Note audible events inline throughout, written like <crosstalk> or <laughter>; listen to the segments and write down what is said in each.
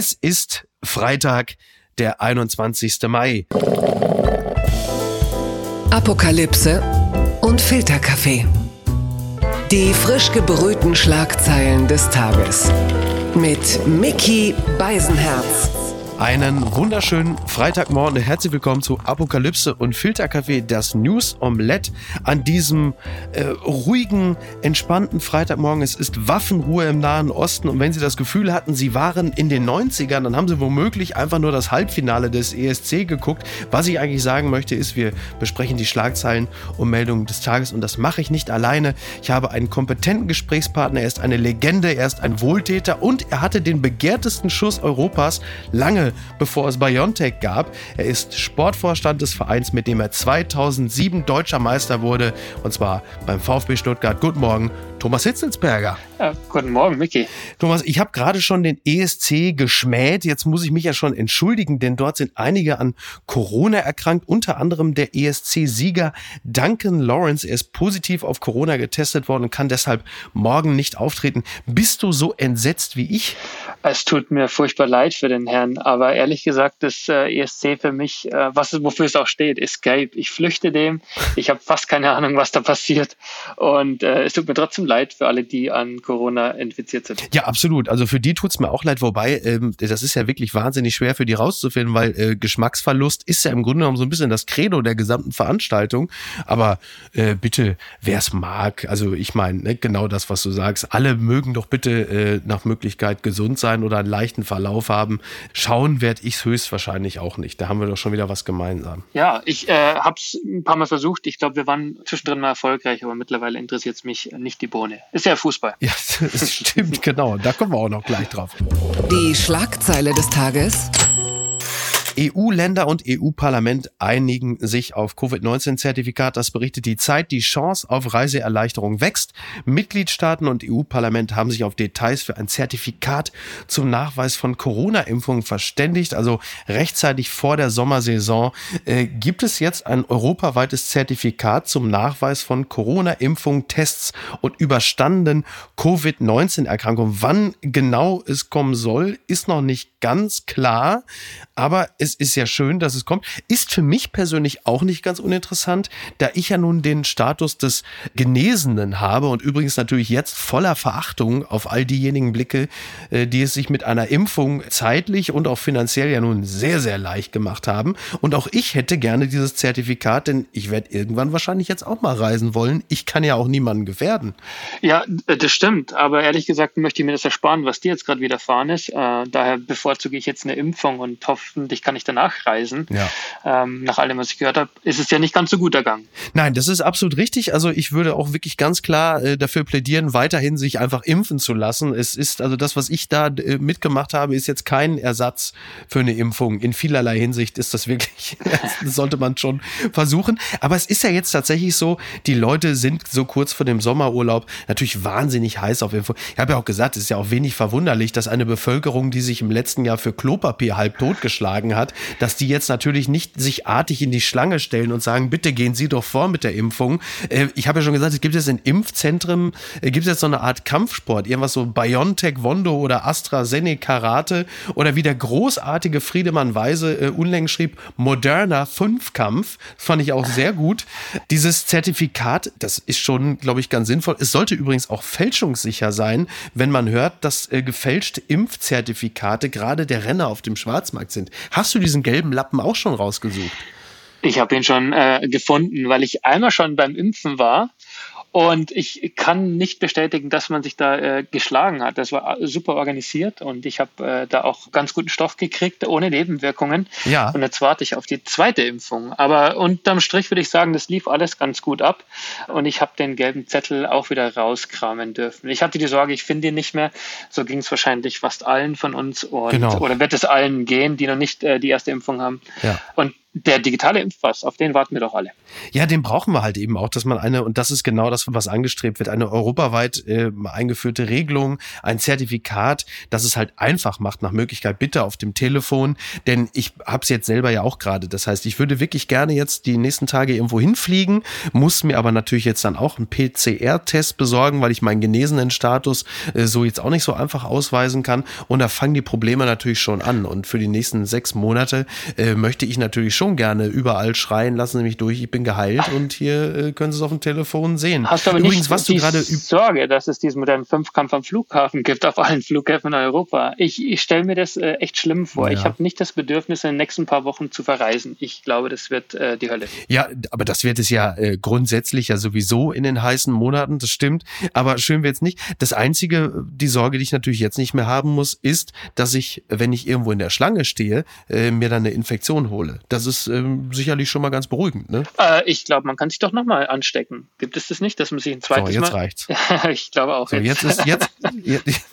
Es ist Freitag, der 21. Mai. Apokalypse und Filterkaffee. Die frisch gebrühten Schlagzeilen des Tages. Mit Mickey Beisenherz. Einen wunderschönen Freitagmorgen. Herzlich willkommen zu Apokalypse und Filterkaffee, das News Omelette an diesem äh, ruhigen, entspannten Freitagmorgen. Es ist Waffenruhe im Nahen Osten und wenn Sie das Gefühl hatten, Sie waren in den 90ern, dann haben Sie womöglich einfach nur das Halbfinale des ESC geguckt. Was ich eigentlich sagen möchte, ist, wir besprechen die Schlagzeilen und Meldungen des Tages und das mache ich nicht alleine. Ich habe einen kompetenten Gesprächspartner, er ist eine Legende, er ist ein Wohltäter und er hatte den begehrtesten Schuss Europas lange bevor es Biontech gab. Er ist Sportvorstand des Vereins, mit dem er 2007 deutscher Meister wurde, und zwar beim VfB Stuttgart. Guten Morgen, Thomas Hitzelsberger. Ja, guten Morgen, Micky. Thomas, ich habe gerade schon den ESC geschmäht. Jetzt muss ich mich ja schon entschuldigen, denn dort sind einige an Corona erkrankt, unter anderem der ESC-Sieger Duncan Lawrence. Er ist positiv auf Corona getestet worden und kann deshalb morgen nicht auftreten. Bist du so entsetzt wie ich? Es tut mir furchtbar leid für den Herrn, aber ehrlich gesagt, das äh, ESC für mich, äh, was wofür es auch steht, Escape. Ich flüchte dem. Ich habe fast keine Ahnung, was da passiert. Und äh, es tut mir trotzdem leid für alle, die an Corona infiziert sind. Ja, absolut. Also für die tut's mir auch leid, wobei ähm, das ist ja wirklich wahnsinnig schwer für die rauszufinden, weil äh, Geschmacksverlust ist ja im Grunde genommen so ein bisschen das Credo der gesamten Veranstaltung. Aber äh, bitte, wer es mag, also ich meine, ne, genau das, was du sagst, alle mögen doch bitte äh, nach Möglichkeit gesund sein oder einen leichten Verlauf haben. Schauen werde ich es höchstwahrscheinlich auch nicht. Da haben wir doch schon wieder was gemeinsam. Ja, ich äh, habe es ein paar Mal versucht. Ich glaube, wir waren zwischendrin mal erfolgreich, aber mittlerweile interessiert es mich nicht die Bohne. Ist ja Fußball. Ja, <laughs> das stimmt, genau. Da kommen wir auch noch gleich drauf. Die Schlagzeile des Tages. EU-Länder und EU-Parlament einigen sich auf Covid-19-Zertifikat. Das berichtet die Zeit. Die Chance auf Reiseerleichterung wächst. Mitgliedstaaten und EU-Parlament haben sich auf Details für ein Zertifikat zum Nachweis von Corona-Impfungen verständigt. Also rechtzeitig vor der Sommersaison äh, gibt es jetzt ein europaweites Zertifikat zum Nachweis von Corona-Impfungen, Tests und überstandenen Covid-19-Erkrankungen. Wann genau es kommen soll, ist noch nicht ganz klar. Aber es es ist ja schön, dass es kommt. Ist für mich persönlich auch nicht ganz uninteressant, da ich ja nun den Status des Genesenen habe und übrigens natürlich jetzt voller Verachtung auf all diejenigen blicke, äh, die es sich mit einer Impfung zeitlich und auch finanziell ja nun sehr, sehr leicht gemacht haben. Und auch ich hätte gerne dieses Zertifikat, denn ich werde irgendwann wahrscheinlich jetzt auch mal reisen wollen. Ich kann ja auch niemanden gefährden. Ja, das stimmt. Aber ehrlich gesagt möchte ich mir das ersparen, was dir jetzt gerade widerfahren ist. Äh, daher bevorzuge ich jetzt eine Impfung und hoffentlich kann ich ich danach reisen. Ja. Ähm, nach allem, was ich gehört habe, ist es ja nicht ganz so gut ergangen. Nein, das ist absolut richtig. Also ich würde auch wirklich ganz klar äh, dafür plädieren, weiterhin sich einfach impfen zu lassen. Es ist also das, was ich da äh, mitgemacht habe, ist jetzt kein Ersatz für eine Impfung. In vielerlei Hinsicht ist das wirklich, <laughs> das sollte man schon versuchen. Aber es ist ja jetzt tatsächlich so, die Leute sind so kurz vor dem Sommerurlaub natürlich wahnsinnig heiß auf Impfung. Ich habe ja auch gesagt, es ist ja auch wenig verwunderlich, dass eine Bevölkerung, die sich im letzten Jahr für Klopapier halb totgeschlagen hat, dass die jetzt natürlich nicht sich artig in die Schlange stellen und sagen, bitte gehen Sie doch vor mit der Impfung. Äh, ich habe ja schon gesagt, es gibt jetzt in Impfzentren, äh, gibt es jetzt so eine Art Kampfsport, irgendwas so BioNTech Wondo oder AstraZeneca Karate oder wie der großartige Friedemann Weise äh, unlängst schrieb, moderner Fünfkampf. Fand ich auch sehr gut. Dieses Zertifikat, das ist schon, glaube ich, ganz sinnvoll. Es sollte übrigens auch fälschungssicher sein, wenn man hört, dass gefälschte Impfzertifikate gerade der Renner auf dem Schwarzmarkt sind. Hast du diesen gelben Lappen auch schon rausgesucht? Ich habe ihn schon äh, gefunden, weil ich einmal schon beim Impfen war und ich kann nicht bestätigen, dass man sich da äh, geschlagen hat. Das war super organisiert und ich habe äh, da auch ganz guten Stoff gekriegt, ohne Nebenwirkungen. Ja. Und jetzt warte ich auf die zweite Impfung. Aber unterm Strich würde ich sagen, das lief alles ganz gut ab und ich habe den gelben Zettel auch wieder rauskramen dürfen. Ich hatte die Sorge, ich finde ihn nicht mehr. So ging es wahrscheinlich fast allen von uns und, genau. oder wird es allen gehen, die noch nicht äh, die erste Impfung haben. Ja. Und der digitale Impfpass, auf den warten wir doch alle. Ja, den brauchen wir halt eben auch, dass man eine, und das ist genau das, was angestrebt wird, eine europaweit äh, eingeführte Regelung, ein Zertifikat, das es halt einfach macht, nach Möglichkeit bitte auf dem Telefon. Denn ich habe es jetzt selber ja auch gerade. Das heißt, ich würde wirklich gerne jetzt die nächsten Tage irgendwo hinfliegen, muss mir aber natürlich jetzt dann auch einen PCR-Test besorgen, weil ich meinen genesenen Status äh, so jetzt auch nicht so einfach ausweisen kann. Und da fangen die Probleme natürlich schon an. Und für die nächsten sechs Monate äh, möchte ich natürlich schon gerne überall schreien, lassen Sie mich durch, ich bin geheilt und hier äh, können Sie es auf dem Telefon sehen. Hast du aber Übrigens, nicht was du gerade Sorge, dass es diesen modernen Fünfkampf am Flughafen gibt, auf allen Flughäfen in Europa. Ich, ich stelle mir das äh, echt schlimm vor. Ja. Ich habe nicht das Bedürfnis, in den nächsten paar Wochen zu verreisen. Ich glaube, das wird äh, die Hölle. Ja, aber das wird es ja äh, grundsätzlich ja sowieso in den heißen Monaten, das stimmt. Aber schön wird's nicht. Das Einzige, die Sorge, die ich natürlich jetzt nicht mehr haben muss, ist, dass ich, wenn ich irgendwo in der Schlange stehe, äh, mir dann eine Infektion hole. Das ist ähm, sicherlich schon mal ganz beruhigend. Ne? Äh, ich glaube, man kann sich doch nochmal anstecken. Gibt es das nicht, dass man sich ein zweites so, jetzt Mal... reicht's. <laughs> ich glaube auch. So, jetzt ist jetzt, jetzt, <laughs>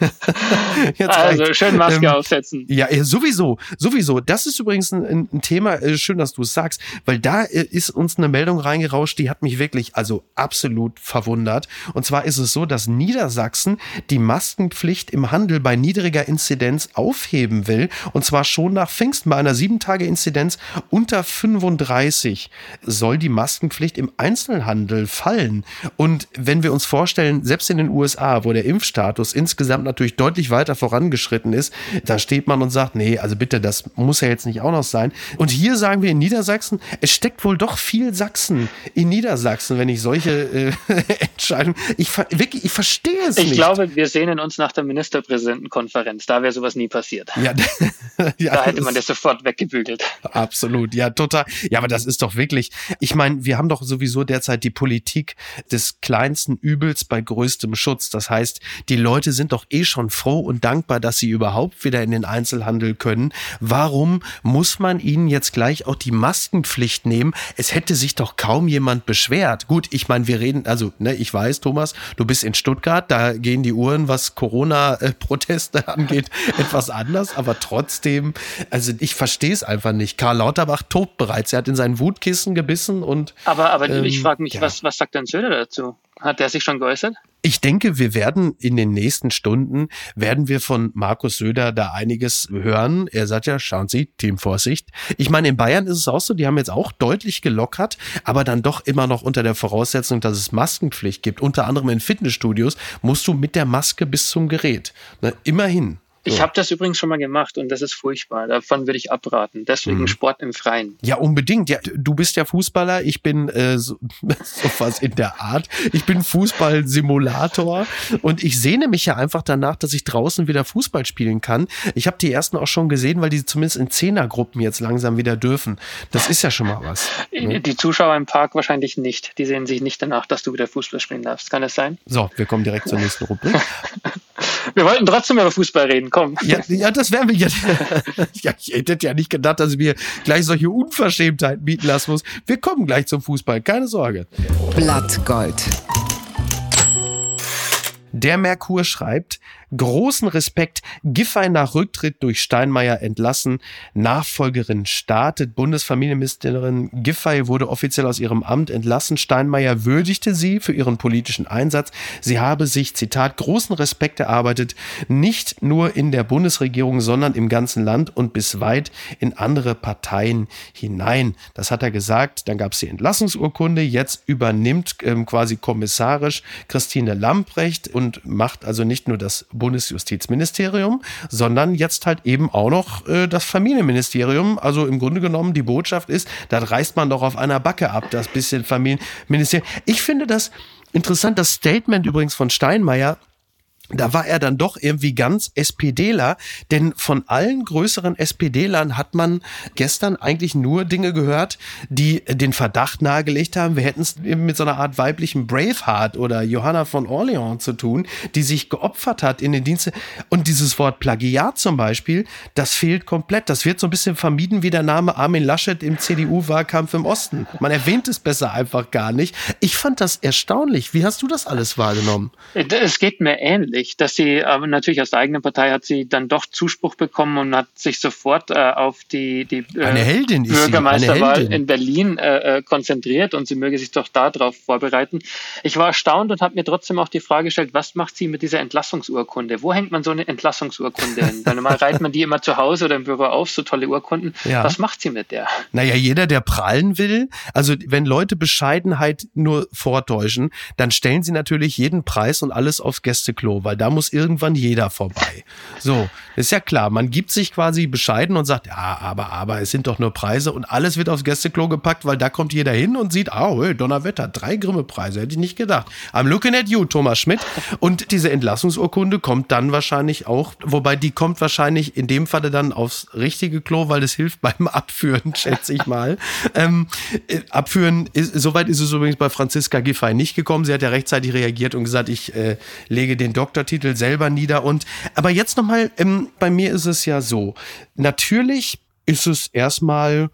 jetzt also reicht's. schön Maske ähm, aufsetzen. Ja, sowieso, sowieso. Das ist übrigens ein, ein Thema. Äh, schön, dass du es sagst, weil da äh, ist uns eine Meldung reingerauscht, die hat mich wirklich also absolut verwundert. Und zwar ist es so, dass Niedersachsen die Maskenpflicht im Handel bei niedriger Inzidenz aufheben will. Und zwar schon nach Pfingsten bei einer sieben Tage Inzidenz unter 35 soll die Maskenpflicht im Einzelhandel fallen. Und wenn wir uns vorstellen, selbst in den USA, wo der Impfstatus insgesamt natürlich deutlich weiter vorangeschritten ist, da steht man und sagt, nee, also bitte, das muss ja jetzt nicht auch noch sein. Und hier sagen wir in Niedersachsen, es steckt wohl doch viel Sachsen in Niedersachsen, wenn ich solche äh, <laughs> Entscheidungen, ich, wirklich, ich verstehe es ich nicht. Ich glaube, wir sehnen uns nach der Ministerpräsidentenkonferenz. Da wäre sowas nie passiert. Ja, <laughs> ja da hätte man das sofort weggebügelt. Absolut, ja, total. Ja, aber das ist doch wirklich, ich meine, wir haben doch sowieso derzeit die Politik des kleinsten Übels bei größtem Schutz. Das heißt, die Leute sind doch eh schon froh und dankbar, dass sie überhaupt wieder in den Einzelhandel können. Warum muss man ihnen jetzt gleich auch die Maskenpflicht nehmen? Es hätte sich doch kaum jemand beschwert. Gut, ich meine, wir reden, also, ne, ich weiß, Thomas, du bist in Stuttgart, da gehen die Uhren, was Corona-Proteste <laughs> angeht, etwas anders, aber trotzdem, also ich verstehe es einfach nicht. Karl Lauterbach tobt bereits. Er hat in seinen Wutkissen gebissen und. Aber, aber ähm, ich frage mich, ja. was, was sagt denn Söder dazu? Hat der sich schon geäußert? Ich denke, wir werden in den nächsten Stunden, werden wir von Markus Söder da einiges hören. Er sagt ja, schauen Sie, Team Vorsicht. Ich meine, in Bayern ist es auch so, die haben jetzt auch deutlich gelockert, aber dann doch immer noch unter der Voraussetzung, dass es Maskenpflicht gibt. Unter anderem in Fitnessstudios musst du mit der Maske bis zum Gerät. Ne, immerhin. Ich habe das übrigens schon mal gemacht und das ist furchtbar. Davon würde ich abraten. Deswegen mhm. Sport im Freien. Ja, unbedingt. Ja, du bist ja Fußballer. Ich bin äh, so, <laughs> so was in der Art. Ich bin Fußballsimulator und ich sehne mich ja einfach danach, dass ich draußen wieder Fußball spielen kann. Ich habe die ersten auch schon gesehen, weil die zumindest in Zehnergruppen jetzt langsam wieder dürfen. Das ist ja schon mal was. Ne? Die Zuschauer im Park wahrscheinlich nicht. Die sehen sich nicht danach, dass du wieder Fußball spielen darfst. Kann das sein? So, wir kommen direkt zur nächsten Rubrik. <laughs> Wir wollten trotzdem über Fußball reden, komm. Ja, ja das wären wir jetzt. <laughs> ja, ich hätte ja nicht gedacht, dass ich mir gleich solche Unverschämtheiten bieten lassen muss. Wir kommen gleich zum Fußball, keine Sorge. Blattgold. Der Merkur schreibt, großen Respekt, Giffey nach Rücktritt durch Steinmeier entlassen, Nachfolgerin startet, Bundesfamilienministerin Giffey wurde offiziell aus ihrem Amt entlassen, Steinmeier würdigte sie für ihren politischen Einsatz, sie habe sich, Zitat, großen Respekt erarbeitet, nicht nur in der Bundesregierung, sondern im ganzen Land und bis weit in andere Parteien hinein. Das hat er gesagt, dann gab es die Entlassungsurkunde, jetzt übernimmt ähm, quasi kommissarisch Christine Lamprecht und macht also nicht nur das Bundesjustizministerium, sondern jetzt halt eben auch noch äh, das Familienministerium. Also im Grunde genommen die Botschaft ist, da reißt man doch auf einer Backe ab, das bisschen Familienministerium. Ich finde das interessant, das Statement übrigens von Steinmeier da war er dann doch irgendwie ganz SPDler, denn von allen größeren SPDlern hat man gestern eigentlich nur Dinge gehört, die den Verdacht nahegelegt haben, wir hätten es mit so einer Art weiblichen Braveheart oder Johanna von Orleans zu tun, die sich geopfert hat in den Diensten. Und dieses Wort Plagiat zum Beispiel, das fehlt komplett. Das wird so ein bisschen vermieden wie der Name Armin Laschet im CDU-Wahlkampf im Osten. Man erwähnt es besser einfach gar nicht. Ich fand das erstaunlich. Wie hast du das alles wahrgenommen? Es geht mir ähnlich eigentlich, dass sie, aber natürlich aus der eigenen Partei hat sie dann doch Zuspruch bekommen und hat sich sofort äh, auf die, die äh, Bürgermeisterwahl in Berlin äh, äh, konzentriert und sie möge sich doch darauf vorbereiten. Ich war erstaunt und habe mir trotzdem auch die Frage gestellt, was macht sie mit dieser Entlassungsurkunde? Wo hängt man so eine Entlassungsurkunde hin? Weil normal reiht man die immer zu Hause oder im Büro auf, so tolle Urkunden. <laughs> Ja. Was macht sie mit der? Naja, jeder, der prallen will, also wenn Leute Bescheidenheit nur vortäuschen, dann stellen sie natürlich jeden Preis und alles aufs Gästeklo, weil da muss irgendwann jeder vorbei. So, ist ja klar, man gibt sich quasi bescheiden und sagt, ja, aber, aber, es sind doch nur Preise und alles wird aufs Gästeklo gepackt, weil da kommt jeder hin und sieht, oh, hey, Donnerwetter, drei Grimme-Preise, hätte ich nicht gedacht. I'm looking at you, Thomas Schmidt. Und diese Entlassungsurkunde kommt dann wahrscheinlich auch, wobei die kommt wahrscheinlich in dem Falle dann aufs richtige Klo, weil das hilft beim <laughs> Abführen, schätze ich mal. ähm, äh, abführen, ist, soweit ist es übrigens bei Franziska Giffey nicht gekommen. Sie hat ja rechtzeitig reagiert und gesagt, ich äh, lege den Doktortitel selber nieder. Und aber jetzt nochmal, ähm, bei mir ist es ja so. Natürlich ist es erstmal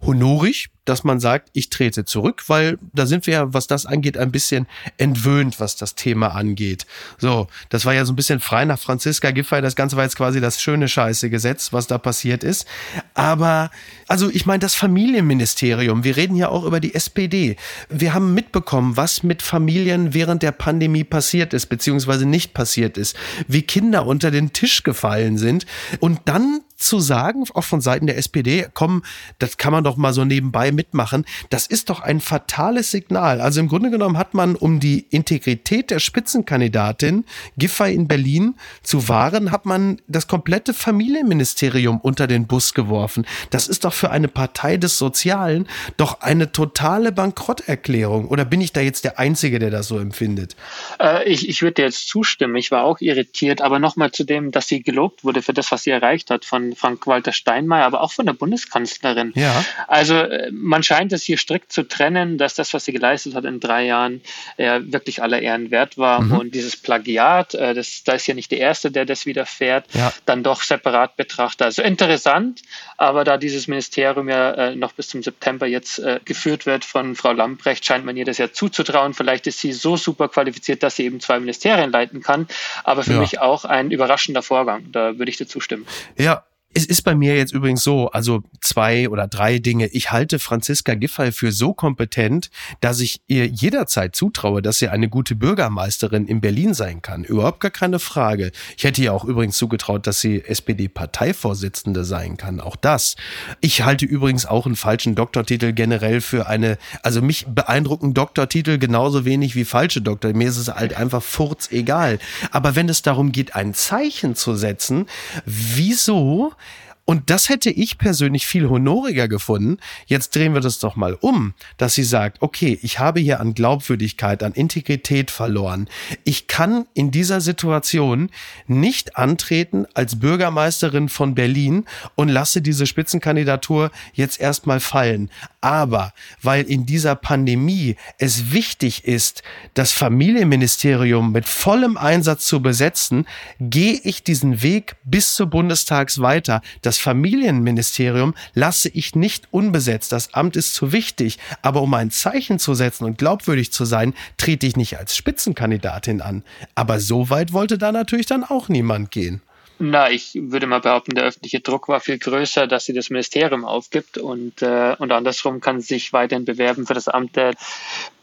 honorig, dass man sagt, ich trete zurück, weil da sind wir ja, was das angeht, ein bisschen entwöhnt, was das Thema angeht. So, das war ja so ein bisschen frei nach Franziska Giffey. Das Ganze war jetzt quasi das schöne Scheiße Gesetz, was da passiert ist. Aber, also ich meine, das Familienministerium, wir reden ja auch über die SPD. Wir haben mitbekommen, was mit Familien während der Pandemie passiert ist, beziehungsweise nicht passiert ist, wie Kinder unter den Tisch gefallen sind. Und dann zu sagen, auch von Seiten der SPD, komm, das kann man doch mal so nebenbei mitmachen, das ist doch ein fatales Signal. Also im Grunde genommen hat man, um die Integrität der Spitzenkandidatin Giffey in Berlin zu wahren, hat man das komplette Familienministerium unter den Bus geworfen. Das ist doch für eine Partei des Sozialen doch eine totale Bankrotterklärung. Oder bin ich da jetzt der Einzige, der das so empfindet? Äh, ich ich würde dir jetzt zustimmen. Ich war auch irritiert. Aber nochmal zu dem, dass sie gelobt wurde für das, was sie erreicht hat von Frank-Walter Steinmeier, aber auch von der Bundeskanzlerin. Ja. Also äh, man scheint es hier strikt zu trennen, dass das, was sie geleistet hat in drei Jahren, äh, wirklich aller Ehren wert war. Mhm. Und dieses Plagiat, äh, das, da ist ja nicht der Erste, der das widerfährt, ja. dann doch separat betrachtet. Also interessant, aber da dieses Ministerium ja äh, noch bis zum September jetzt äh, geführt wird von Frau Lamprecht, scheint man ihr das ja zuzutrauen. Vielleicht ist sie so super qualifiziert, dass sie eben zwei Ministerien leiten kann. Aber für ja. mich auch ein überraschender Vorgang. Da würde ich dir zustimmen. Ja, es ist bei mir jetzt übrigens so, also zwei oder drei Dinge. Ich halte Franziska Giffey für so kompetent, dass ich ihr jederzeit zutraue, dass sie eine gute Bürgermeisterin in Berlin sein kann. Überhaupt gar keine Frage. Ich hätte ihr auch übrigens zugetraut, dass sie SPD-Parteivorsitzende sein kann. Auch das. Ich halte übrigens auch einen falschen Doktortitel generell für eine, also mich beeindrucken Doktortitel genauso wenig wie falsche Doktor. Mir ist es halt einfach furz egal. Aber wenn es darum geht, ein Zeichen zu setzen, wieso und das hätte ich persönlich viel honoriger gefunden. Jetzt drehen wir das doch mal um, dass sie sagt, okay, ich habe hier an Glaubwürdigkeit, an Integrität verloren. Ich kann in dieser Situation nicht antreten als Bürgermeisterin von Berlin und lasse diese Spitzenkandidatur jetzt erstmal fallen. Aber weil in dieser Pandemie es wichtig ist, das Familienministerium mit vollem Einsatz zu besetzen, gehe ich diesen Weg bis zur Bundestags weiter. Das Familienministerium lasse ich nicht unbesetzt. Das Amt ist zu wichtig. Aber um ein Zeichen zu setzen und glaubwürdig zu sein, trete ich nicht als Spitzenkandidatin an. Aber so weit wollte da natürlich dann auch niemand gehen. Na, ich würde mal behaupten, der öffentliche Druck war viel größer, dass sie das Ministerium aufgibt und, äh, und andersrum kann sie sich weiterhin bewerben für das Amt der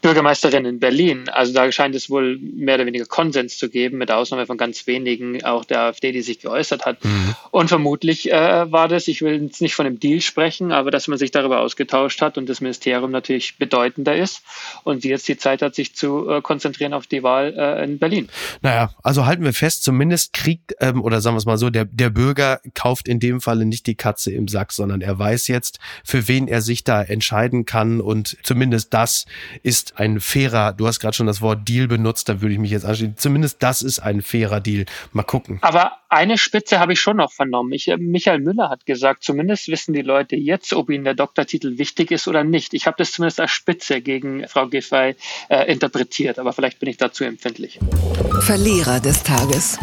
Bürgermeisterin in Berlin. Also da scheint es wohl mehr oder weniger Konsens zu geben, mit Ausnahme von ganz wenigen, auch der AfD, die sich geäußert hat. Mhm. Und vermutlich äh, war das, ich will jetzt nicht von einem Deal sprechen, aber dass man sich darüber ausgetauscht hat und das Ministerium natürlich bedeutender ist und sie jetzt die Zeit hat, sich zu äh, konzentrieren auf die Wahl äh, in Berlin. Naja, also halten wir fest, zumindest kriegt, ähm, oder sagen wir es mal so, der, der Bürger kauft in dem Falle nicht die Katze im Sack, sondern er weiß jetzt, für wen er sich da entscheiden kann und zumindest das ist ein fairer, du hast gerade schon das Wort Deal benutzt, da würde ich mich jetzt anschließen, zumindest das ist ein fairer Deal. Mal gucken. Aber eine Spitze habe ich schon noch vernommen. Ich, äh, Michael Müller hat gesagt, zumindest wissen die Leute jetzt, ob ihnen der Doktortitel wichtig ist oder nicht. Ich habe das zumindest als Spitze gegen Frau Giffey äh, interpretiert, aber vielleicht bin ich dazu empfindlich. Verlierer des Tages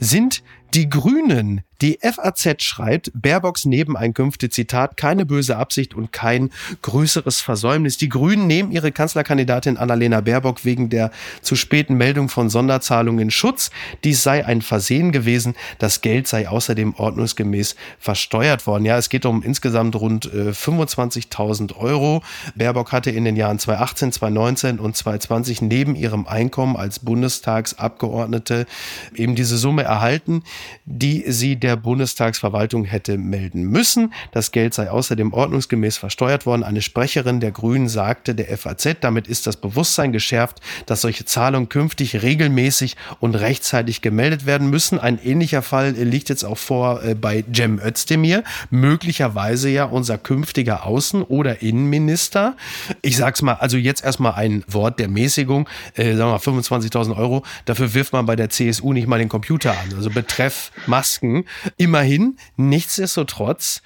sind die Grünen, Die FAZ schreibt, Baerbocks Nebeneinkünfte, Zitat, keine böse Absicht und kein größeres Versäumnis. Die Grünen nehmen ihre Kanzlerkandidatin Annalena Baerbock wegen der zu späten Meldung von Sonderzahlungen in Schutz. Dies sei ein Versehen gewesen. Das Geld sei außerdem ordnungsgemäß versteuert worden. Ja, es geht um insgesamt rund äh, 25.000 Euro. Baerbock hatte in den Jahren 2018, 2019 und 2020 neben ihrem Einkommen als Bundestagsabgeordnete eben diese Summe erhalten, die sie der Bundestagsverwaltung hätte melden müssen. Das Geld sei außerdem ordnungsgemäß versteuert worden. Eine Sprecherin der Grünen sagte der FAZ, damit ist das Bewusstsein geschärft, dass solche Zahlungen künftig regelmäßig und rechtzeitig gemeldet werden müssen. Ein ähnlicher Fall liegt jetzt auch vor äh, bei Cem Özdemir, möglicherweise ja unser künftiger Außen- oder Innenminister. Ich sag's mal, also jetzt erstmal ein Wort der Mäßigung, äh, sagen wir 25.000 Euro, dafür wirft man bei der CSU nicht mal den Computer an. Also betreff Masken Immerhin, nichtsdestotrotz,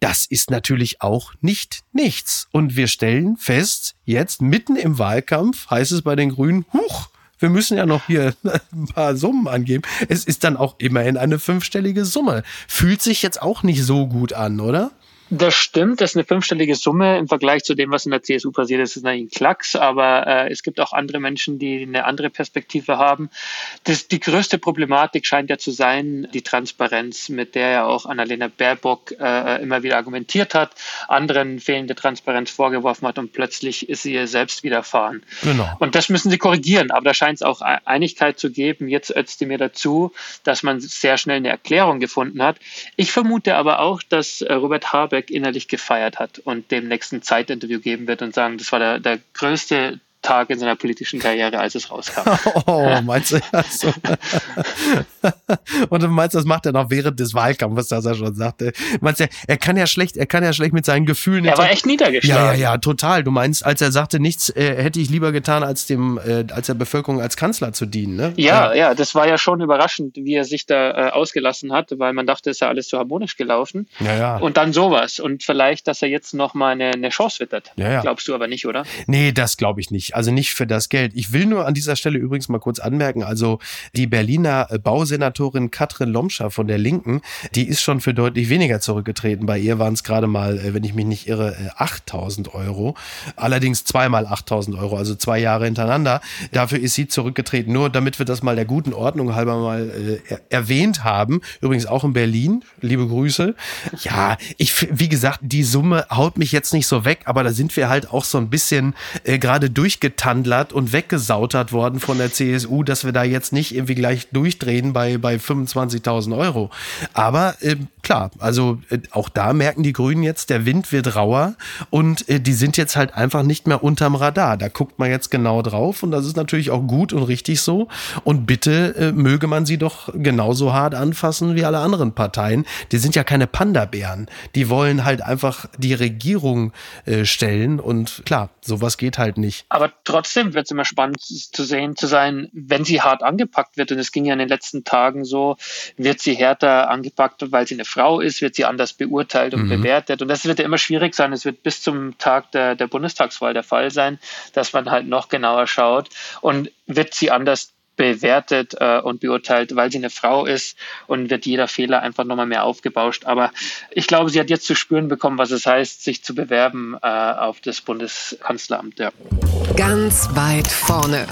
das ist natürlich auch nicht nichts. Und wir stellen fest, jetzt mitten im Wahlkampf heißt es bei den Grünen, huch, wir müssen ja noch hier <laughs> ein paar Summen angeben. Es ist dann auch immerhin eine fünfstellige Summe. Fühlt sich jetzt auch nicht so gut an, oder? Das stimmt, das ist eine fünfstellige Summe im Vergleich zu dem, was in der CSU passiert ist. Das ist natürlich ein Klacks, aber äh, es gibt auch andere Menschen, die eine andere Perspektive haben. Das, die größte Problematik scheint ja zu sein, die Transparenz, mit der ja auch Annalena Baerbock äh, immer wieder argumentiert hat, anderen fehlende Transparenz vorgeworfen hat und plötzlich ist sie ihr selbst widerfahren. Genau. Und das müssen sie korrigieren, aber da scheint es auch Einigkeit zu geben. Jetzt ötzte mir dazu, dass man sehr schnell eine Erklärung gefunden hat. Ich vermute aber auch, dass äh, Robert Habeck Habeck innerlich gefeiert hat und dem nächsten Zeitinterview geben wird und sagen, das war der, der größte Tag in seiner politischen Karriere, als es rauskam. <laughs> Oh, meinst du das? <laughs> So? Und du meinst, das macht er noch während des Wahlkampfes, dass er schon sagte. Meinst du, er kann ja schlecht, er kann ja schlecht mit seinen Gefühlen. Er war echt niedergeschlagen. Ja, ja, ja, total. Du meinst, als er sagte, nichts äh, hätte ich lieber getan, als dem, äh, als der Bevölkerung als Kanzler zu dienen. Ne? Ja, ja, ja, das war ja schon überraschend, wie er sich da äh, ausgelassen hat, weil man dachte, es ist ja alles so harmonisch gelaufen. Ja, ja. Und dann sowas. Und vielleicht, dass er jetzt noch mal eine, eine Chance wittert. Ja, ja. Glaubst du aber nicht, oder? Nee, das glaube ich nicht. Also nicht für das Geld. Ich will nur an dieser Stelle übrigens mal kurz anmerken, also die Berliner Bausenatorin Katrin Lomscher von der Linken, die ist schon für deutlich weniger zurückgetreten. Bei ihr waren es gerade mal, äh, wenn ich mich nicht irre, 8000 äh, Euro. Allerdings zweimal 8000 Euro, also zwei Jahre hintereinander. Dafür ist sie zurückgetreten. Nur damit wir das mal der guten Ordnung halber mal äh, erwähnt haben. Übrigens auch in Berlin. Liebe Grüße. Ja, ich, wie gesagt, die Summe haut mich jetzt nicht so weg, aber da sind wir halt auch so ein bisschen äh, gerade durchgetandlert und weggesautert worden von der CSU, dass wir da jetzt nicht irgendwie gleich durchdrehen bei, bei 25.000 Euro. Aber äh, klar, also äh, auch da merken die Grünen jetzt, der Wind wird rauer und äh, die sind jetzt halt einfach nicht mehr unterm Radar. Da guckt man jetzt genau drauf und das ist natürlich auch gut und richtig so. Und bitte äh, möge man sie doch genauso hart anfassen wie alle anderen Parteien. Die sind ja keine Panda-Bären. Die wollen halt einfach die Regierung äh, stellen und klar, sowas geht halt nicht. Aber trotzdem wird es immer spannend zu sehen zu sein, wenn sie hart angepackt wird. Und es ging ja in den letzten Tagen so, wird sie härter angepackt, weil sie eine Frau ist, wird sie anders beurteilt und mhm. bewertet. Und das wird ja immer schwierig sein. Es wird bis zum Tag der, der Bundestagswahl der Fall sein, dass man halt noch genauer schaut. Und wird sie anders bewertet äh, und beurteilt, weil sie eine Frau ist und wird jeder Fehler einfach nochmal mehr aufgebauscht. Aber ich glaube, sie hat jetzt zu spüren bekommen, was es heißt, sich zu bewerben äh, auf das Bundeskanzleramt. Ja. Ganz weit vorne.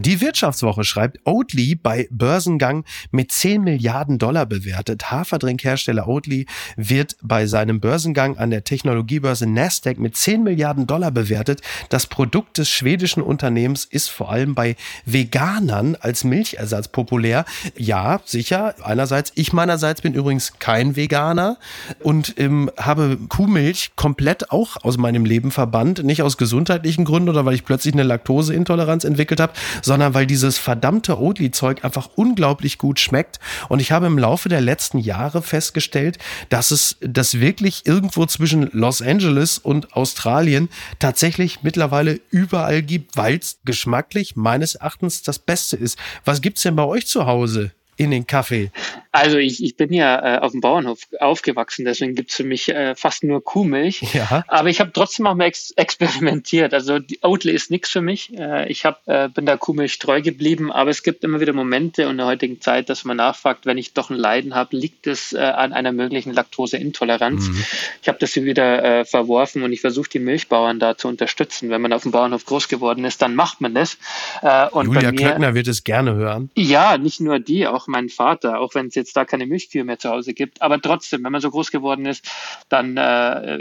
Die Wirtschaftswoche schreibt, Oatly bei Börsengang mit 10 Milliarden Dollar bewertet. Haferdrinkhersteller Oatly wird bei seinem Börsengang an der Technologiebörse Nasdaq mit 10 Milliarden Dollar bewertet. Das Produkt des schwedischen Unternehmens ist vor allem bei Veganern als Milchersatz populär. Ja, sicher. Einerseits, ich meinerseits bin übrigens kein Veganer und ähm, habe Kuhmilch komplett auch aus meinem Leben verbannt. Nicht aus gesundheitlichen Gründen oder weil ich plötzlich eine Laktoseintoleranz entwickelt habe, sondern weil dieses verdammte Oatly-Zeug einfach unglaublich gut schmeckt. Und ich habe im Laufe der letzten Jahre festgestellt, dass es das wirklich irgendwo zwischen Los Angeles und Australien tatsächlich mittlerweile überall gibt, weil es geschmacklich meines Erachtens das Beste ist. Was gibt's denn bei euch zu Hause? In den Kaffee? Also ich, ich bin ja äh, auf dem Bauernhof aufgewachsen, deswegen gibt's für mich äh, fast nur Kuhmilch. Ja. Aber ich habe trotzdem auch mal ex experimentiert. Also die Oatly ist nichts für mich. Äh, ich hab, äh, bin der Kuhmilch treu geblieben, aber es gibt immer wieder Momente in der heutigen Zeit, dass man nachfragt, wenn ich doch ein Leiden habe, liegt es äh, an einer möglichen Laktoseintoleranz. Mhm. Ich habe das wieder äh, verworfen und ich versuche die Milchbauern da zu unterstützen. Wenn man auf dem Bauernhof groß geworden ist, dann macht man das. Äh, und Julia mir, Klöckner wird es gerne hören. Ja, nicht nur die, auch mein Vater, auch wenn es jetzt da keine Milchkühe mehr zu Hause gibt. Aber trotzdem, wenn man so groß geworden ist, dann äh,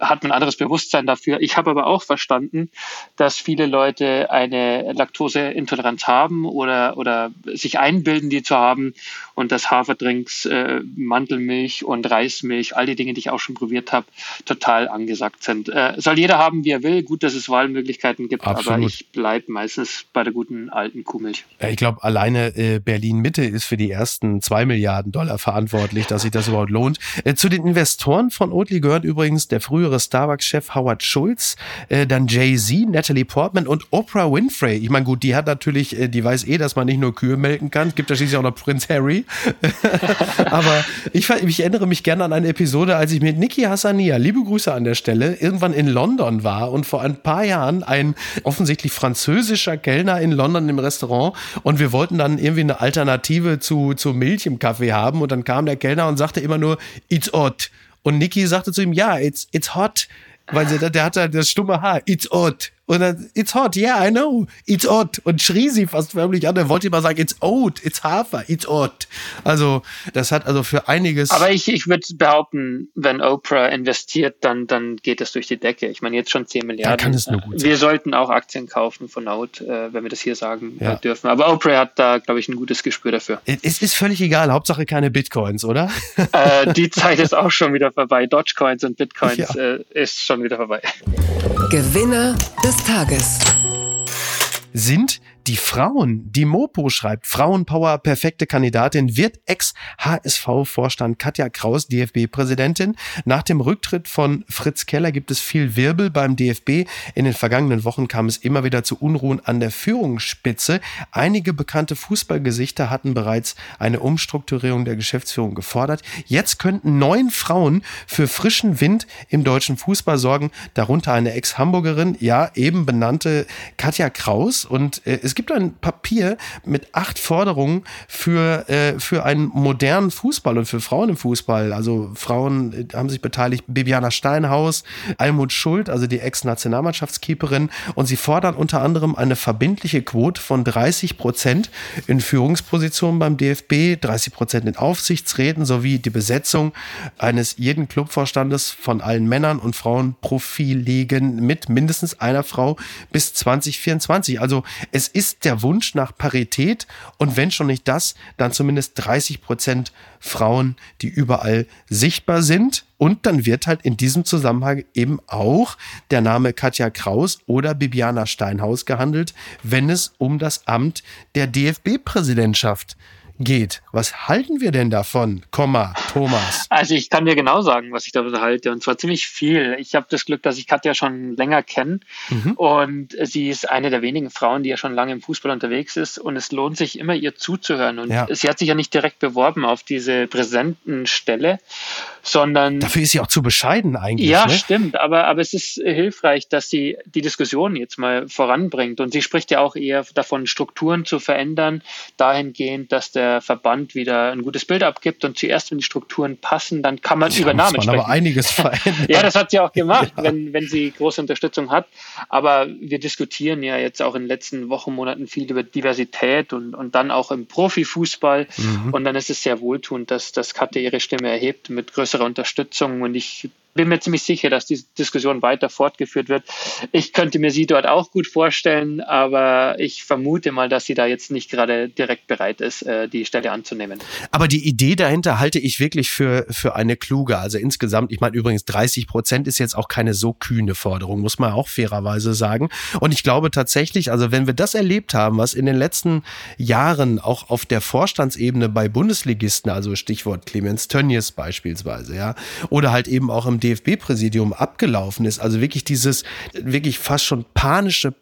hat man ein anderes Bewusstsein dafür. Ich habe aber auch verstanden, dass viele Leute eine Laktoseintoleranz haben oder, oder sich einbilden, die zu haben und dass Haferdrinks, äh, Mandelmilch und Reismilch, all die Dinge, die ich auch schon probiert habe, total angesagt sind. Äh, soll jeder haben, wie er will. Gut, dass es Wahlmöglichkeiten gibt, Absolut. aber ich bleibe meistens bei der guten alten Kuhmilch. Ich glaube, alleine äh, Berlin-Mitte ist für die ersten zwei Milliarden Dollar verantwortlich, dass sich das überhaupt lohnt. Äh, zu den Investoren von Oatly gehört übrigens der frühere frühere Starbucks-Chef Howard Schulz, äh, dann Jay-Z, Natalie Portman und Oprah Winfrey. Ich meine, gut, die hat natürlich, äh, die weiß eh, dass man nicht nur Kühe melken kann. Es gibt ja schließlich auch noch Prinz Harry. <laughs> Aber ich, ich erinnere mich gerne an eine Episode, als ich mit Niki Hassania, liebe Grüße an der Stelle, irgendwann in London war und vor ein paar Jahren ein offensichtlich französischer Kellner in London im Restaurant und wir wollten dann irgendwie eine Alternative zu, zu Milch im Kaffee haben und dann kam der Kellner und sagte immer nur, it's odd. Und Niki sagte zu ihm, ja, it's, it's hot. Weil sie, der hat halt das stumme Haar. It's hot. Und dann, it's hot, yeah, I know, it's hot. Und schrie sie fast förmlich an. Er wollte immer sagen, it's oat, it's Hafer, it's hot. Also, das hat also für einiges. Aber ich, ich würde behaupten, wenn Oprah investiert, dann, dann geht es durch die Decke. Ich meine, jetzt schon 10 Milliarden. Da kann es nur gut sein. Wir sollten auch Aktien kaufen von Oat, äh, wenn wir das hier sagen ja. dürfen. Aber Oprah hat da, glaube ich, ein gutes Gespür dafür. Es ist völlig egal. Hauptsache keine Bitcoins, oder? Äh, die Zeit ist auch schon wieder vorbei. Dogecoins und Bitcoins ja. äh, ist schon wieder vorbei. Gewinner des Tages. Sind die Frauen. Die Mopo schreibt, Frauenpower, perfekte Kandidatin, wird Ex-HSV-Vorstand Katja Kraus, DFB-Präsidentin. Nach dem Rücktritt von Fritz Keller gibt es viel Wirbel beim DFB. In den vergangenen Wochen kam es immer wieder zu Unruhen an der Führungsspitze. Einige bekannte Fußballgesichter hatten bereits eine Umstrukturierung der Geschäftsführung gefordert. Jetzt könnten neun Frauen für frischen Wind im deutschen Fußball sorgen, darunter eine Ex-Hamburgerin, ja, eben benannte Katja Kraus. Und äh, es gibt ein Papier mit acht Forderungen für, äh, für einen modernen Fußball und für Frauen im Fußball. Also Frauen äh, haben sich beteiligt, Bibiana Steinhaus, Almut Schuld, also die Ex-Nationalmannschaftskeeperin. Und sie fordern unter anderem eine verbindliche Quote von 30 Prozent in Führungspositionen beim DFB, 30 Prozent in Aufsichtsräten sowie die Besetzung eines jeden Clubvorstandes von allen Männern und Frauen Profiligen mit mindestens einer Frau bis 2024. Also es ist ist der Wunsch nach Parität und wenn schon nicht das, dann zumindest 30 Prozent Frauen, die überall sichtbar sind. Und dann wird halt in diesem Zusammenhang eben auch der Name Katja Kraus oder Bibiana Steinhaus gehandelt, wenn es um das Amt der DFB-Präsidentschaft geht. Was halten wir denn davon, Komma, Thomas? Also ich kann dir genau sagen, was ich davon halte und zwar ziemlich viel. Ich habe das Glück, dass ich Katja schon länger kenne mhm. und sie ist eine der wenigen Frauen, die ja schon lange im Fußball unterwegs ist und es lohnt sich immer ihr zuzuhören und ja. sie hat sich ja nicht direkt beworben auf diese Präsentenstelle, sondern dafür ist sie auch zu bescheiden eigentlich. Ja, ne? stimmt, aber aber es ist hilfreich, dass sie die Diskussion jetzt mal voranbringt und sie spricht ja auch eher davon Strukturen zu verändern, dahingehend, dass der Verband wieder ein gutes Bild abgibt und zuerst, wenn die Strukturen passen, dann kann man ja, über Namen muss man sprechen. aber einiges <laughs> verändern. ja, das hat sie auch gemacht, ja. wenn, wenn sie große Unterstützung hat. Aber wir diskutieren ja jetzt auch in den letzten Wochen, Monaten viel über Diversität und, und dann auch im Profifußball. Mhm. Und dann ist es sehr wohltuend, dass, dass Katja ihre Stimme erhebt mit größerer Unterstützung. Und ich bin mir ziemlich sicher, dass diese Diskussion weiter fortgeführt wird. Ich könnte mir sie dort auch gut vorstellen, aber ich vermute mal, dass sie da jetzt nicht gerade direkt bereit ist, äh, die Stelle anzunehmen. Aber die Idee dahinter halte ich wirklich für, für eine kluge. Also insgesamt, ich meine übrigens 30 Prozent ist jetzt auch keine so kühne Forderung, muss man auch fairerweise sagen. Und ich glaube tatsächlich, also wenn wir das erlebt haben, was in den letzten Jahren auch auf der Vorstandsebene bei Bundesligisten, also Stichwort Clemens Tönnies beispielsweise, ja, oder halt eben auch im DFB-Präsidium abgelaufen ist. Also wirklich dieses, wirklich fast schon panische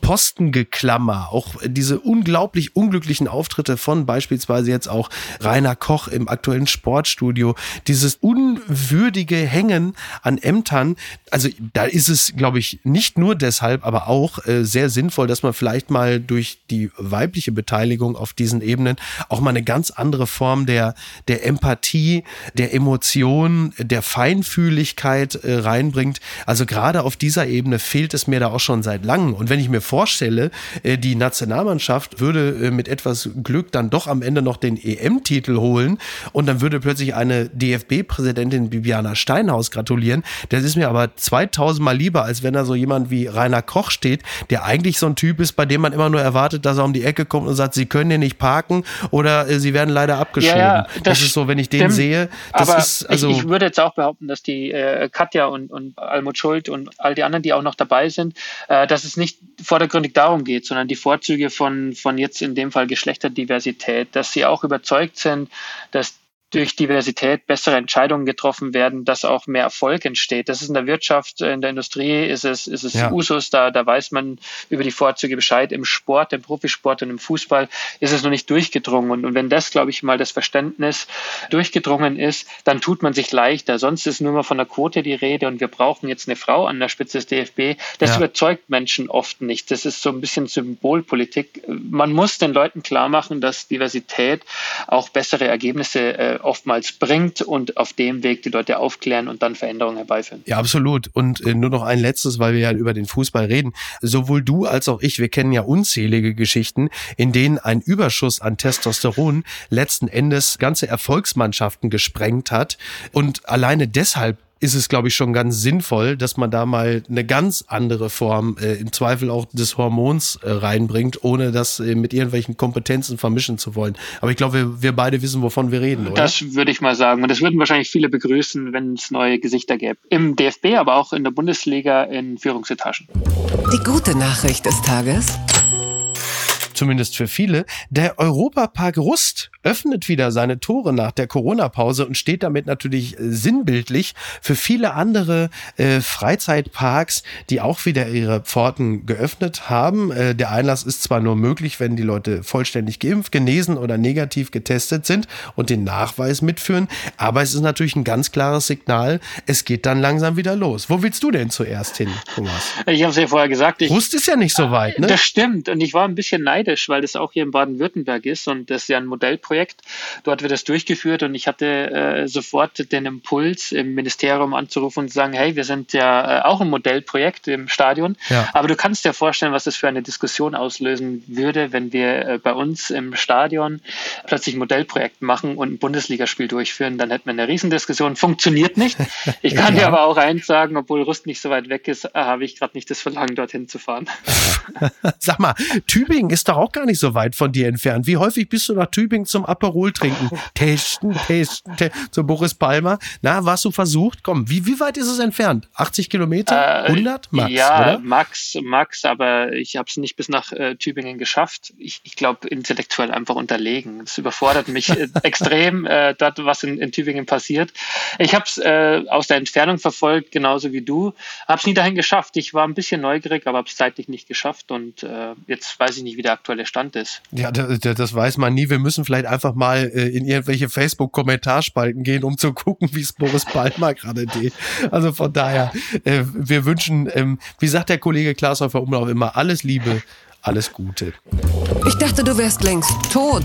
Postengeklammer, auch diese unglaublich unglücklichen Auftritte von beispielsweise jetzt auch Rainer Koch im aktuellen Sportstudio, dieses unwürdige Hängen an Ämtern, also da ist es, glaube ich, nicht nur deshalb, aber auch äh, sehr sinnvoll, dass man vielleicht mal durch die weibliche Beteiligung auf diesen Ebenen auch mal eine ganz andere Form der, der Empathie, der Emotion, der Feinfühligkeit äh, reinbringt. Also gerade auf dieser Ebene fehlt es mir da auch schon seit langem. Und wenn ich mir vorstelle, äh, die Nationalmannschaft würde äh, mit etwas Glück dann doch am Ende noch den EM-Titel holen und dann würde plötzlich eine DFB-Präsidentin Bibiana Steinhaus gratulieren. Das ist mir aber 2000 Mal lieber, als wenn da so jemand wie Rainer Koch steht, der eigentlich so ein Typ ist, bei dem man immer nur erwartet, dass er um die Ecke kommt und sagt, sie können hier nicht parken oder äh, sie werden leider abgeschoben. Ja, ja, das, das, ist so, wenn ich den sehe. Das aber ist, also ich, ich, würde jetzt auch behaupten, dass die äh, Katja und, und Almut Schuld und all die anderen, die auch noch dabei sind, äh, dass es nicht vordergründig darum geht, sondern die Vorzüge von, von jetzt in dem Fall Geschlechterdiversität, dass sie auch überzeugt sind, dass durch Diversität bessere Entscheidungen getroffen werden, dass auch mehr Erfolg entsteht. Das ist in der Wirtschaft, in der Industrie ist es, ist es ja. Usus, da, da weiß man über die Vorzüge Bescheid. Im Sport, im Profisport und im Fußball ist es noch nicht durchgedrungen. Und, und wenn das, glaube ich, mal das Verständnis durchgedrungen ist, dann tut man sich leichter. Sonst ist nur mal von der Quote die Rede und wir brauchen jetzt eine Frau an der Spitze des DFB. Das ja. überzeugt Menschen oft nicht. Das ist so ein bisschen Symbolpolitik. Man muss den Leuten klar machen, dass Diversität auch bessere Ergebnisse äh, oftmals bringt und auf dem Weg die Leute aufklären und dann Veränderungen herbeiführen. Ja, absolut. Und äh, nur noch ein letztes, weil wir ja über den Fußball reden. Sowohl du als auch ich, wir kennen ja unzählige Geschichten, in denen ein Überschuss an Testosteron letzten Endes ganze Erfolgsmannschaften gesprengt hat. Und alleine deshalb ist es, glaube ich, schon ganz sinnvoll, dass man da mal eine ganz andere Form, äh, im Zweifel auch des Hormons äh, reinbringt, ohne das äh, mit irgendwelchen Kompetenzen vermischen zu wollen. Aber ich glaube, wir, wir beide wissen, wovon wir reden, oder? Das würde ich mal sagen. Und das würden wahrscheinlich viele begrüßen, wenn es neue Gesichter gäbe. Im DFB, aber auch in der Bundesliga in Führungsetagen. Die gute Nachricht des Tages zumindest für viele. Der Europapark Rust öffnet wieder seine Tore nach der Corona-Pause und steht damit natürlich äh, sinnbildlich für viele andere äh, Freizeitparks, die auch wieder ihre Pforten geöffnet haben. Äh, der Einlass ist zwar nur möglich, wenn die Leute vollständig geimpft, genesen oder negativ getestet sind und den Nachweis mitführen, aber es ist natürlich ein ganz klares Signal, es geht dann langsam wieder los. Wo willst du denn zuerst hin, Thomas? Ich habe es ja vorher gesagt. Ich, Rust ist ja nicht so weit, ne? Das stimmt und ich war ein bisschen neidisch, weil das auch hier in Baden-Württemberg ist und das ist ja ein Modellprojekt Projekt. Dort wird es durchgeführt und ich hatte äh, sofort den Impuls, im Ministerium anzurufen und zu sagen, hey, wir sind ja äh, auch ein Modellprojekt im Stadion, ja. aber du kannst dir vorstellen, was das für eine Diskussion auslösen würde, wenn wir äh, bei uns im Stadion plötzlich ein Modellprojekt machen und ein Bundesligaspiel durchführen, dann hätten wir eine Riesendiskussion. Funktioniert nicht. Ich kann <laughs> ja. dir aber auch eins sagen, obwohl Rust nicht so weit weg ist, habe ich gerade nicht das Verlangen, dorthin zu fahren. <laughs> Sag mal, Tübingen ist doch auch gar nicht so weit von dir entfernt. Wie häufig bist du nach Tübingen zum Aperol trinken. <laughs> Testen, testen, testen. So Boris Palmer. Na, warst du versucht? Komm, wie, wie weit ist es entfernt? 80 Kilometer? Äh, 100? Max, ja, oder? Max, Max, aber ich habe es nicht bis nach äh, Tübingen geschafft. Ich, ich glaube, intellektuell einfach unterlegen. Das überfordert mich äh, <laughs> extrem, äh, dort, was in, in Tübingen passiert. Ich habe es äh, aus der Entfernung verfolgt, genauso wie du. Habe es nie dahin geschafft. Ich war ein bisschen neugierig, aber habe es zeitlich nicht geschafft. Und äh, jetzt weiß ich nicht, wie der aktuelle Stand ist. Ja, das, das weiß man nie. Wir müssen vielleicht einfach mal äh, in irgendwelche Facebook-Kommentarspalten gehen, um zu gucken, wie es Boris Palmer gerade geht. Also von daher, äh, wir wünschen, ähm, wie sagt der Kollege Glashäufer Umlauf immer, alles Liebe, alles Gute. Ich dachte, du wärst längst tot.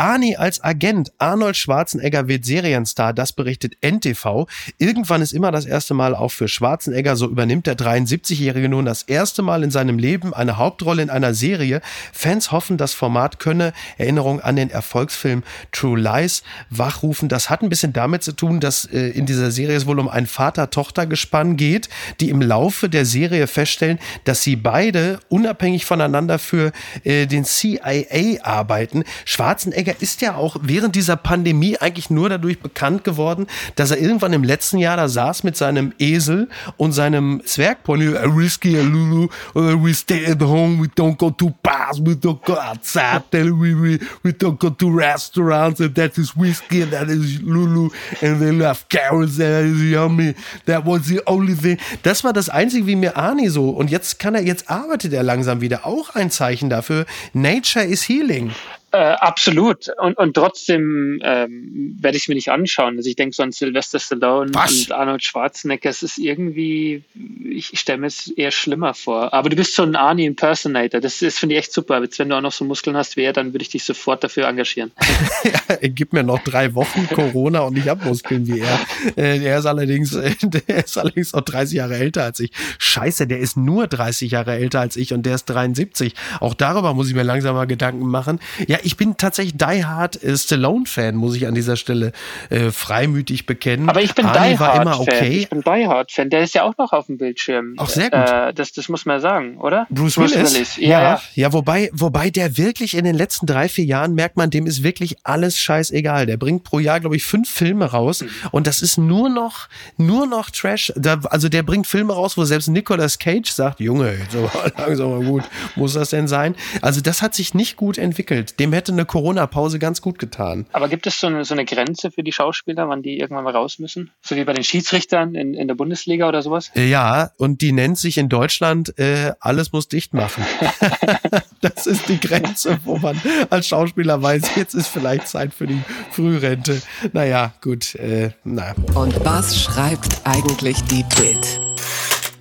Arnie als Agent. Arnold Schwarzenegger wird Serienstar, das berichtet NTV. Irgendwann ist immer das erste Mal auch für Schwarzenegger, so übernimmt der 73-Jährige nun das erste Mal in seinem Leben eine Hauptrolle in einer Serie. Fans hoffen, das Format könne Erinnerung an den Erfolgsfilm True Lies wachrufen. Das hat ein bisschen damit zu tun, dass äh, in dieser Serie es wohl um ein Vater-Tochter-Gespann geht, die im Laufe der Serie feststellen, dass sie beide unabhängig voneinander für äh, den CIA arbeiten. Schwarzenegger Schwarzenegger ist ja auch während dieser Pandemie eigentlich nur dadurch bekannt geworden, dass er irgendwann im letzten Jahr da saß mit seinem Esel und seinem Zwergpony, risky Lulu, we stay at home, we don't go to bars, we don't go outside, we, we, we don't go to restaurants, and that is whiskey, and that is Lulu, and they love carrots, and that is yummy, that was the only thing. Das war das Einzige, wie mir Arnie so, und jetzt kann er, jetzt arbeitet er langsam wieder, auch ein Zeichen dafür, Nature is healing. Äh, absolut. Und, und trotzdem ähm, werde ich es mir nicht anschauen. Also ich denke so an Sylvester Stallone Was? und Arnold Schwarzenegger. Es ist irgendwie, ich stelle mir es eher schlimmer vor. Aber du bist so ein Arnie Impersonator. Das ist, finde ich, echt super. Jetzt, wenn du auch noch so Muskeln hast wie er, dann würde ich dich sofort dafür engagieren. <laughs> ja, gib mir noch drei Wochen Corona und ich habe Muskeln wie er. Äh, der ist allerdings, <laughs> äh, der ist allerdings auch 30 Jahre älter als ich. Scheiße, der ist nur 30 Jahre älter als ich und der ist 73. Auch darüber muss ich mir langsam mal Gedanken machen. Ja, ich bin tatsächlich Die Hard äh, Stallone-Fan, muss ich an dieser Stelle äh, freimütig bekennen. Aber ich bin Arnie Die war Hard immer Fan. okay. Ich bin Die Hard Fan. Der ist ja auch noch auf dem Bildschirm. Auch sehr gut. Äh, das, das muss man sagen, oder? Bruce Willis. Ja, ja. ja, wobei, wobei der wirklich in den letzten drei, vier Jahren merkt man, dem ist wirklich alles scheißegal. Der bringt pro Jahr, glaube ich, fünf Filme raus und das ist nur noch, nur noch Trash. Da, also der bringt Filme raus, wo selbst Nicolas Cage sagt, Junge, jetzt aber <laughs> langsam mal gut, muss das denn sein? Also das hat sich nicht gut entwickelt. Dem hätte eine Corona-Pause ganz gut getan. Aber gibt es so eine, so eine Grenze für die Schauspieler, wann die irgendwann mal raus müssen? So wie bei den Schiedsrichtern in, in der Bundesliga oder sowas? Ja, und die nennt sich in Deutschland, äh, alles muss dicht machen. <laughs> <laughs> das ist die Grenze, wo man als Schauspieler weiß, jetzt ist vielleicht Zeit für die Frührente. Naja, gut, äh, naja. Und was schreibt eigentlich die Bild?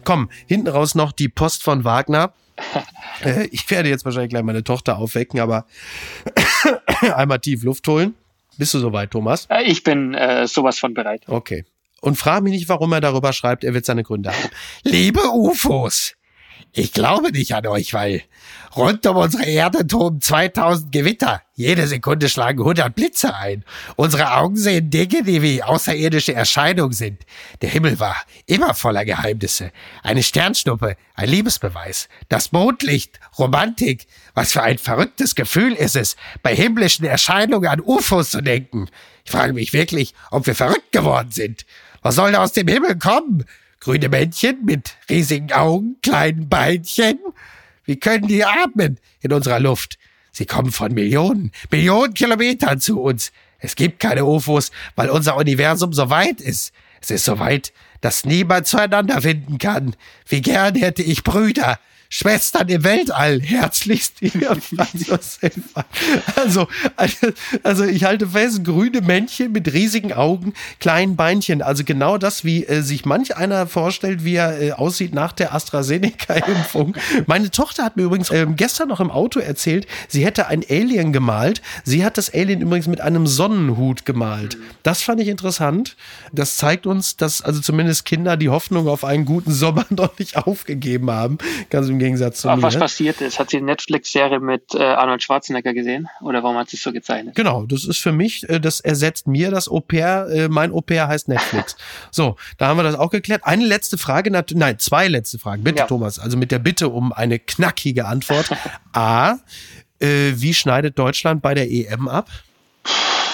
Komm, hinten raus noch die Post von Wagner. Äh, ich werde jetzt wahrscheinlich gleich meine Tochter aufwecken, aber <coughs> einmal tief Luft holen. Bist du soweit, Thomas? Äh, Ich bin äh, sowas von bereit. Okay. Und frag mich nicht, warum er darüber schreibt, er wird seine Gründe haben. Liebe UFOs, ich glaube nicht an euch, weil rund um unsere Erde toben 2000 Gewitter. Jede Sekunde schlagen 100 Blitze ein. Unsere Augen sehen Dinge, die wie außerirdische Erscheinungen sind. Der Himmel war immer voller Geheimnisse. Eine Sternschnuppe, ein Liebesbeweis. Das Mondlicht, Romantik. Was für ein verrücktes Gefühl ist es, bei himmlischen Erscheinungen an UFOs zu denken. Ich frage mich wirklich, ob wir verrückt geworden sind. Was soll da aus dem Himmel kommen? Grüne Männchen mit riesigen Augen, kleinen Beinchen? Wie können die atmen in unserer Luft? Sie kommen von Millionen, Millionen Kilometern zu uns. Es gibt keine UFOs, weil unser Universum so weit ist. Es ist so weit, dass niemand zueinander finden kann. Wie gern hätte ich Brüder, Schwestern im Weltall. Herzlichst <laughs> ihr Franz Josef. Also, also ich halte fest, grüne Männchen mit riesigen Augen, kleinen Beinchen. Also genau das, wie äh, sich manch einer vorstellt, wie er äh, aussieht nach der AstraZeneca-Impfung. Meine Tochter hat mir übrigens ähm, gestern noch im Auto erzählt, sie hätte ein Alien gemalt. Sie hat das Alien übrigens mit einem Sonnenhut gemalt. Das fand ich interessant. Das zeigt uns, dass also zumindest Kinder die Hoffnung auf einen guten Sommer <laughs> noch nicht aufgegeben haben. Ganz im Gegensatz zu Aber mir. was passiert ist? Hat sie die Netflix-Serie mit äh, Arnold Schwarzenegger gesehen? Oder warum hat sie es so gezeichnet? Genau, das ist für mich, äh, das ersetzt mir das Au-pair. Äh, mein Au-pair heißt Netflix. <laughs> so, da haben wir das auch geklärt. Eine letzte Frage, nein, zwei letzte Fragen. Bitte, Ja. Thomas, also mit der Bitte um eine knackige Antwort. <laughs> A, äh, wie schneidet Deutschland bei der EM ab?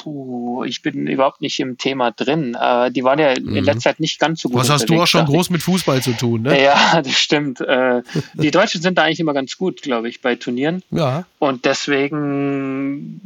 Puh, ich bin überhaupt nicht im Thema drin. Äh, die waren ja in letzter Zeit nicht ganz so gut. Mhm. Was hast du auch schon groß mit Fußball zu tun, ne? Ja, <laughs> das stimmt. Äh, die Deutschen sind da eigentlich immer ganz gut, glaube ich, bei Turnieren. Ja. Und deswegen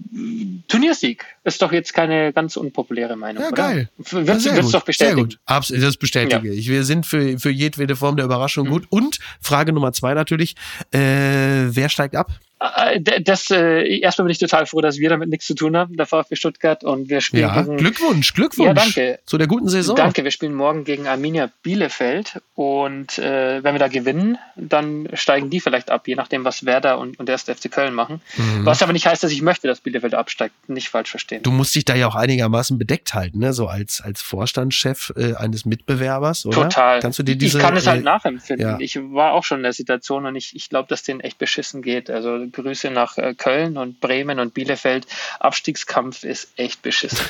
Turniersieg ist doch jetzt keine ganz unpopuläre Meinung. Ja, oder? geil. Würdest Ja, sehr würdest gut, doch bestätigen. Sehr gut. Absolut, das bestätige ich. Wir sind für, für jedwede Form der Überraschung Mhm. gut. Und Frage Nummer zwei natürlich, äh, wer steigt ab? Äh, Das, äh, erstmal bin ich total froh, dass wir damit nichts zu tun haben, der VfB Stuttgart. Und wir spielen Ja, gegen, Glückwunsch, Glückwunsch. Ja, danke. Zu der guten Saison. Danke, wir spielen morgen gegen Arminia Bielefeld und äh, wenn wir da gewinnen, dann steigen die vielleicht ab, je nachdem, was Werder und, und der erste FC Köln machen. Was aber nicht heißt, dass ich möchte, dass Bielefeld absteigt. Nicht falsch verstehen. Mhm. Du musst dich da ja auch einigermaßen bedeckt halten, ne? So als, als Vorstandschef äh, eines Mitbewerbers, oder? Total. Kannst du dir diese, ich kann es halt nachempfinden. ja. Ich war auch schon in der Situation und ich, ich glaube, dass denen echt beschissen geht. Also Grüße nach äh, Köln und Bremen und Bielefeld. Abstiegskampf ist echt beschissen. <laughs>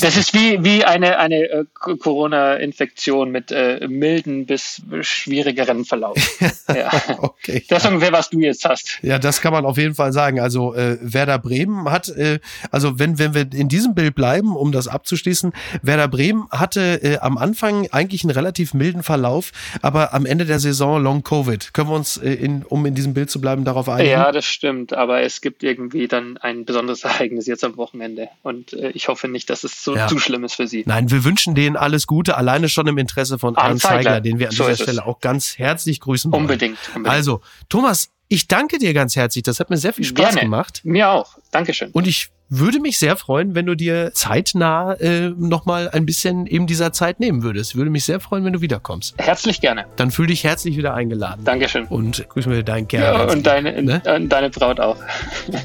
Das ist wie, wie eine, eine äh, Corona-Infektion mit äh, milden bis schwierigeren Verlauf. <laughs> ja. okay. Das ist ungefähr, was du jetzt hast. Ja, das kann man auf jeden Fall sagen. Also äh, Werder Bremen hat, äh, also wenn, wenn wir in diesem Bild bleiben, um das abzuschließen, Werder Bremen hatte äh, am Anfang eigentlich einen relativ milden Verlauf, aber am Ende der Saison Long Covid. Können wir uns, äh, in, um in diesem Bild zu bleiben, darauf einigen? Ja, das stimmt. Aber es gibt irgendwie dann ein besonderes <laughs> Ereignis jetzt am Wochenende. Und äh, ich hoffe nicht, dass es so ja. zu schlimm ist für Sie. Nein, wir wünschen denen alles Gute, alleine schon im Interesse von Arndt Zeigler, den wir an so dieser Stelle auch ganz herzlich grüßen wollen. Unbedingt, unbedingt. Also, Thomas, ich danke dir ganz herzlich. Das hat mir sehr viel Spaß Gerne. gemacht. Mir auch. Dankeschön. Und ich würde mich sehr freuen, wenn du dir zeitnah äh, nochmal ein bisschen eben dieser Zeit nehmen würdest. Würde mich sehr freuen, wenn du wiederkommst. Herzlich gerne. Dann fühl dich herzlich wieder eingeladen. Dankeschön. Und grüßen wir deinen Kerl. Ja, und deine, ne? deine Braut auch.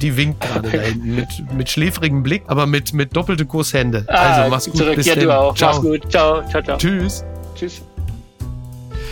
Die winkt gerade da hinten <laughs> mit, mit schläfrigem Blick, aber mit, mit doppelte Kusshände. Ah, also mach's gut. Zurück. Bis ja, du auch. Ciao. Mach's gut. Ciao, ciao, ciao. Tschüss. Tschüss.